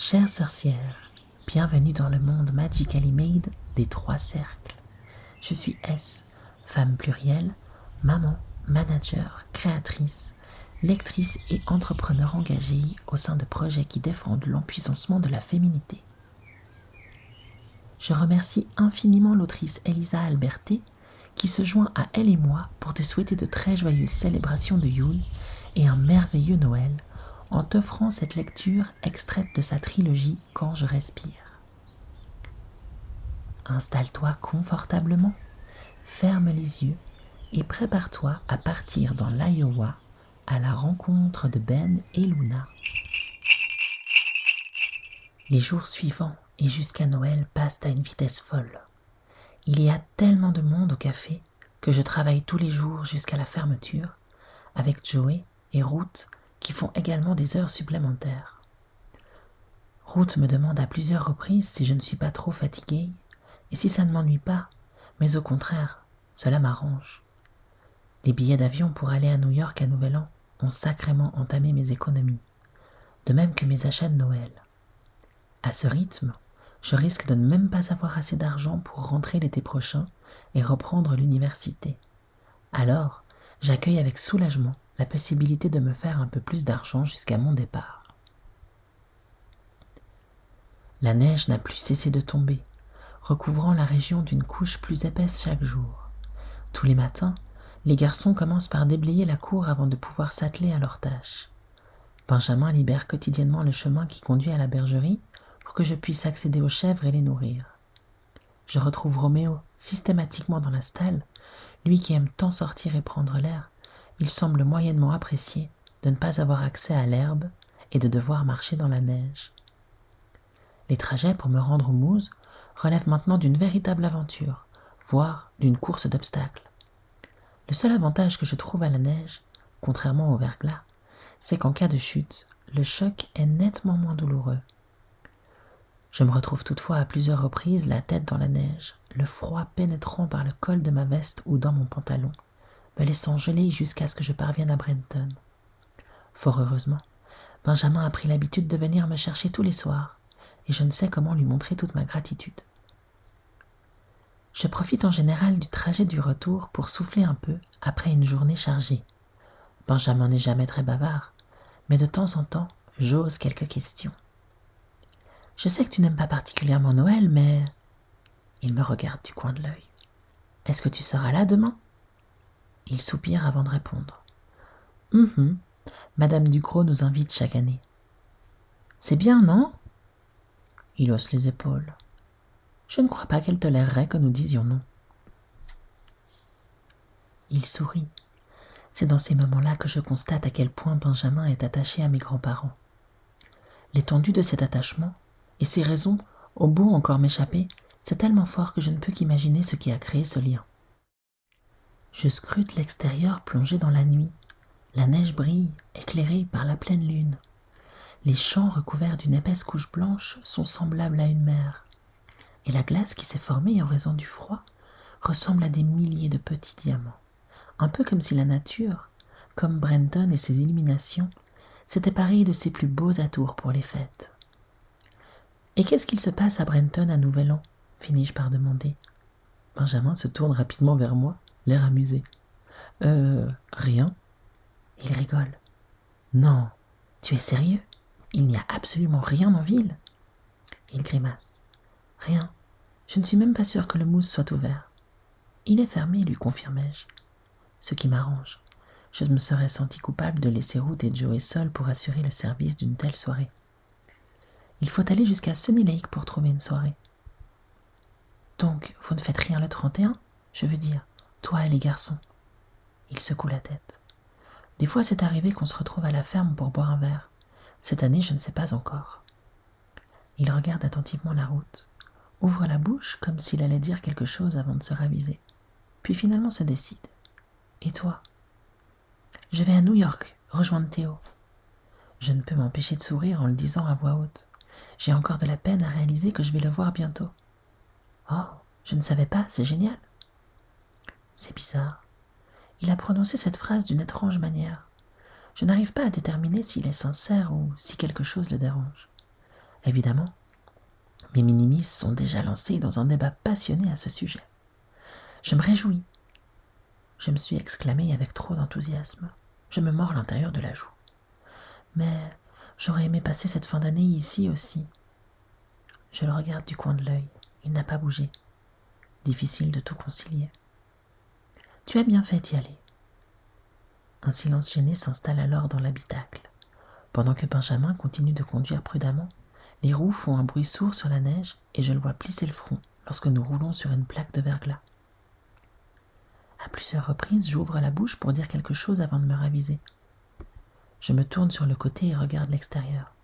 Chère sorcière, bienvenue dans le monde magically made des trois cercles. Je suis S, femme plurielle, maman, manager, créatrice, lectrice et entrepreneur engagée au sein de projets qui défendent l'empuissancement de la féminité. Je remercie infiniment l'autrice Elisa Alberté qui se joint à elle et moi pour te souhaiter de très joyeuses célébrations de Yule et un merveilleux Noël en t'offrant cette lecture extraite de sa trilogie Quand je respire. Installe-toi confortablement, ferme les yeux et prépare-toi à partir dans l'Iowa à la rencontre de Ben et Luna. Les jours suivants et jusqu'à Noël passent à une vitesse folle. Il y a tellement de monde au café que je travaille tous les jours jusqu'à la fermeture avec Joey et Ruth qui font également des heures supplémentaires. Ruth me demande à plusieurs reprises si je ne suis pas trop fatiguée et si ça ne m'ennuie pas, mais au contraire, cela m'arrange. Les billets d'avion pour aller à New York à Nouvel An ont sacrément entamé mes économies, de même que mes achats de Noël. À ce rythme, je risque de ne même pas avoir assez d'argent pour rentrer l'été prochain et reprendre l'université. Alors, j'accueille avec soulagement la possibilité de me faire un peu plus d'argent jusqu'à mon départ. La neige n'a plus cessé de tomber, recouvrant la région d'une couche plus épaisse chaque jour. Tous les matins, les garçons commencent par déblayer la cour avant de pouvoir s'atteler à leurs tâches. Benjamin libère quotidiennement le chemin qui conduit à la bergerie pour que je puisse accéder aux chèvres et les nourrir. Je retrouve Roméo systématiquement dans la stalle, lui qui aime tant sortir et prendre l'air, il semble moyennement apprécier de ne pas avoir accès à l'herbe et de devoir marcher dans la neige. Les trajets pour me rendre au Mouse relèvent maintenant d'une véritable aventure, voire d'une course d'obstacles. Le seul avantage que je trouve à la neige, contrairement au verglas, c'est qu'en cas de chute, le choc est nettement moins douloureux. Je me retrouve toutefois à plusieurs reprises la tête dans la neige, le froid pénétrant par le col de ma veste ou dans mon pantalon, me laissant geler jusqu'à ce que je parvienne à Brenton. Fort heureusement, Benjamin a pris l'habitude de venir me chercher tous les soirs, et je ne sais comment lui montrer toute ma gratitude. Je profite en général du trajet du retour pour souffler un peu après une journée chargée. Benjamin n'est jamais très bavard, mais de temps en temps, j'ose quelques questions. Je sais que tu n'aimes pas particulièrement Noël, mais. Il me regarde du coin de l'œil. Est-ce que tu seras là demain? Il soupire avant de répondre. Hum Madame Ducrot nous invite chaque année. C'est bien, non? Il hausse les épaules. Je ne crois pas qu'elle tolérerait que nous disions non. Il sourit. C'est dans ces moments-là que je constate à quel point Benjamin est attaché à mes grands-parents. L'étendue de cet attachement et ses raisons, au bout encore m'échapper, c'est tellement fort que je ne peux qu'imaginer ce qui a créé ce lien. Je scrute l'extérieur plongé dans la nuit. La neige brille, éclairée par la pleine lune. Les champs recouverts d'une épaisse couche blanche sont semblables à une mer. Et la glace qui s'est formée en raison du froid ressemble à des milliers de petits diamants. Un peu comme si la nature, comme Brenton et ses illuminations, s'était parée de ses plus beaux atours pour les fêtes. Et qu'est-ce qu'il se passe à Brenton à Nouvel An? finis-je par demander. Benjamin se tourne rapidement vers moi l'air amusé. Euh, rien. Il rigole. Non, tu es sérieux? Il n'y a absolument rien en ville Il grimace. Rien. Je ne suis même pas sûr que le mousse soit ouvert. Il est fermé, lui confirmai-je. Ce qui m'arrange. Je me serais senti coupable de laisser Ruth et Joey seuls pour assurer le service d'une telle soirée. Il faut aller jusqu'à Sunny Lake pour trouver une soirée. Donc, vous ne faites rien le 31 Je veux dire, toi et les garçons. Il secoue la tête. Des fois, c'est arrivé qu'on se retrouve à la ferme pour boire un verre. Cette année, je ne sais pas encore. Il regarde attentivement la route, ouvre la bouche comme s'il allait dire quelque chose avant de se raviser, puis finalement se décide. Et toi? Je vais à New York rejoindre Théo. Je ne peux m'empêcher de sourire en le disant à voix haute. J'ai encore de la peine à réaliser que je vais le voir bientôt. Oh, je ne savais pas, c'est génial. C'est bizarre. Il a prononcé cette phrase d'une étrange manière. Je n'arrive pas à déterminer s'il est sincère ou si quelque chose le dérange. Évidemment, mes minimis sont déjà lancés dans un débat passionné à ce sujet. Je me réjouis. Je me suis exclamé avec trop d'enthousiasme. Je me mords l'intérieur de la joue. Mais j'aurais aimé passer cette fin d'année ici aussi. Je le regarde du coin de l'œil. Il n'a pas bougé. Difficile de tout concilier. Tu as bien fait d'y aller. Un silence gêné s'installe alors dans l'habitacle. Pendant que Benjamin continue de conduire prudemment, les roues font un bruit sourd sur la neige et je le vois plisser le front lorsque nous roulons sur une plaque de verglas. À plusieurs reprises, j'ouvre la bouche pour dire quelque chose avant de me raviser. Je me tourne sur le côté et regarde l'extérieur.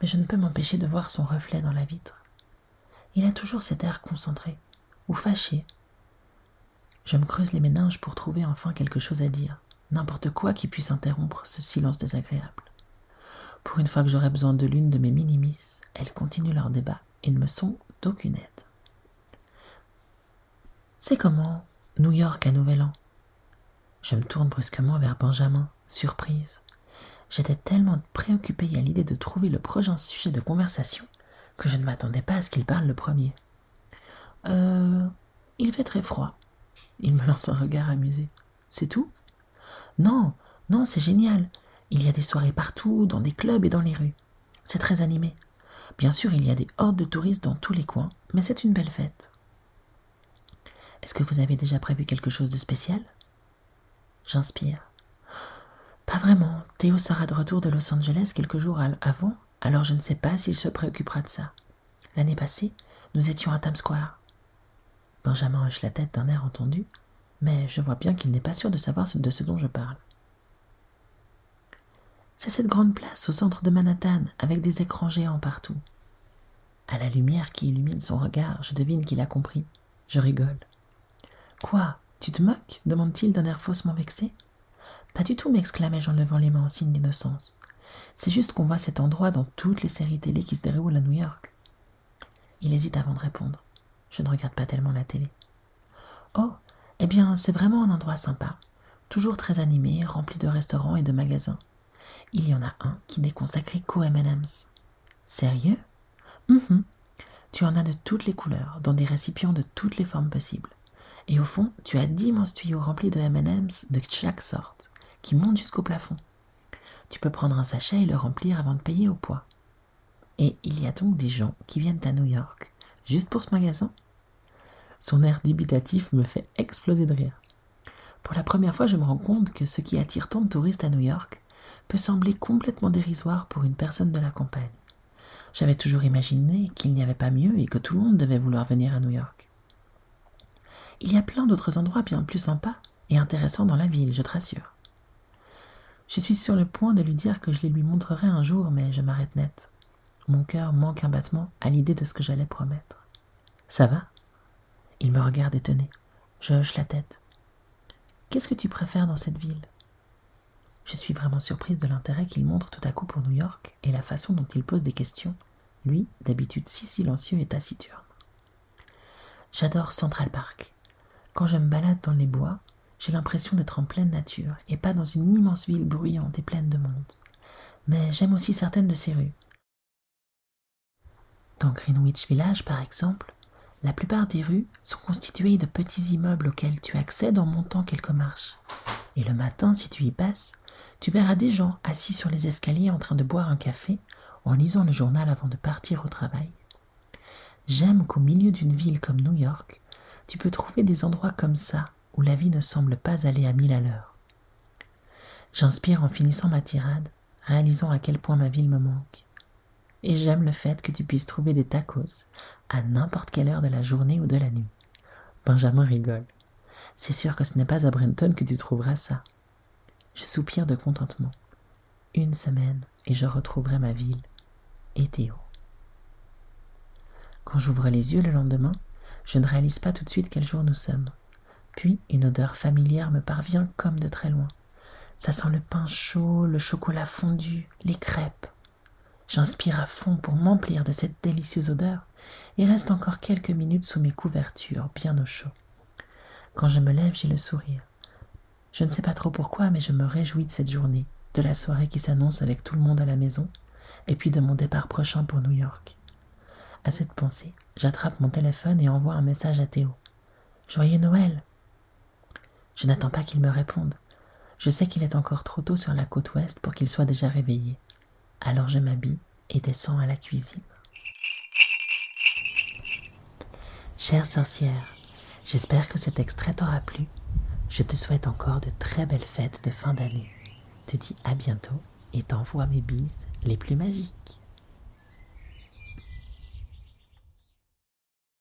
Mais je ne peux m'empêcher de voir son reflet dans la vitre. Il a toujours cet air concentré, ou fâché. Je me creuse les méninges pour trouver enfin quelque chose à dire, n'importe quoi qui puisse interrompre ce silence désagréable. Pour une fois que j'aurai besoin de l'une de mes minimis, elles continuent leur débat et ne me sont d'aucune aide. C'est comment New York à Nouvel An? Je me tourne brusquement vers Benjamin, surprise. J'étais tellement préoccupée à l'idée de trouver le prochain sujet de conversation que je ne m'attendais pas à ce qu'il parle le premier. Euh. Il fait très froid. Il me lance un regard amusé. C'est tout? Non, non, c'est génial. Il y a des soirées partout, dans des clubs et dans les rues. C'est très animé. Bien sûr, il y a des hordes de touristes dans tous les coins, mais c'est une belle fête. Est-ce que vous avez déjà prévu quelque chose de spécial? J'inspire. Pas vraiment. Théo sera de retour de Los Angeles quelques jours avant, alors je ne sais pas s'il se préoccupera de ça. L'année passée, nous étions à Times Square. Benjamin hoche la tête d'un air entendu, mais je vois bien qu'il n'est pas sûr de savoir de ce dont je parle. C'est cette grande place au centre de Manhattan, avec des écrans géants partout. À la lumière qui illumine son regard, je devine qu'il a compris. Je rigole. Quoi Tu te moques? demande-t-il d'un air faussement vexé. Pas du tout, m'exclamai-je en levant les mains en signe d'innocence. C'est juste qu'on voit cet endroit dans toutes les séries télé qui se déroulent à New York. Il hésite avant de répondre. Je ne regarde pas tellement la télé. Oh, eh bien, c'est vraiment un endroit sympa. Toujours très animé, rempli de restaurants et de magasins. Il y en a un qui n'est consacré qu'aux M&M's. Sérieux? Mm Tu en as de toutes les couleurs, dans des récipients de toutes les formes possibles. Et au fond, tu as d'immenses tuyaux remplis de M&M's de chaque sorte, qui montent jusqu'au plafond. Tu peux prendre un sachet et le remplir avant de payer au poids. Et il y a donc des gens qui viennent à New York juste pour ce magasin Son air dubitatif me fait exploser de rire. Pour la première fois, je me rends compte que ce qui attire tant de touristes à New York peut sembler complètement dérisoire pour une personne de la campagne. J'avais toujours imaginé qu'il n'y avait pas mieux et que tout le monde devait vouloir venir à New York. Il y a plein d'autres endroits bien plus sympas et intéressants dans la ville, je te rassure. Je suis sur le point de lui dire que je les lui montrerai un jour, mais je m'arrête net. Mon cœur manque un battement à l'idée de ce que j'allais promettre. Ça va? Il me regarde étonné. Je hoche la tête. Qu'est-ce que tu préfères dans cette ville? Je suis vraiment surprise de l'intérêt qu'il montre tout à coup pour New York et la façon dont il pose des questions, lui, d'habitude si silencieux et taciturne. J'adore Central Park. Quand je me balade dans les bois, j'ai l'impression d'être en pleine nature et pas dans une immense ville bruyante et pleine de monde. Mais j'aime aussi certaines de ses rues. Dans Greenwich Village, par exemple, la plupart des rues sont constituées de petits immeubles auxquels tu accèdes en montant quelques marches. Et le matin, si tu y passes, tu verras des gens assis sur les escaliers en train de boire un café en lisant le journal avant de partir au travail. J'aime qu'au milieu d'une ville comme New York, tu peux trouver des endroits comme ça où la vie ne semble pas aller à mille à l'heure. J'inspire en finissant ma tirade, réalisant à quel point ma ville me manque et j'aime le fait que tu puisses trouver des tacos à n'importe quelle heure de la journée ou de la nuit. Benjamin rigole. C'est sûr que ce n'est pas à Brenton que tu trouveras ça. Je soupire de contentement. Une semaine et je retrouverai ma ville et Théo. Quand j'ouvre les yeux le lendemain, je ne réalise pas tout de suite quel jour nous sommes. Puis une odeur familière me parvient comme de très loin. Ça sent le pain chaud, le chocolat fondu, les crêpes. J'inspire à fond pour m'emplir de cette délicieuse odeur et reste encore quelques minutes sous mes couvertures, bien au chaud. Quand je me lève, j'ai le sourire. Je ne sais pas trop pourquoi, mais je me réjouis de cette journée, de la soirée qui s'annonce avec tout le monde à la maison, et puis de mon départ prochain pour New York. À cette pensée, j'attrape mon téléphone et envoie un message à Théo. Joyeux Noël Je n'attends pas qu'il me réponde. Je sais qu'il est encore trop tôt sur la côte ouest pour qu'il soit déjà réveillé. Alors je m'habille et descends à la cuisine. Chère sorcière, j'espère que cet extrait t'aura plu. Je te souhaite encore de très belles fêtes de fin d'année. Te dis à bientôt et t'envoie mes bises les plus magiques.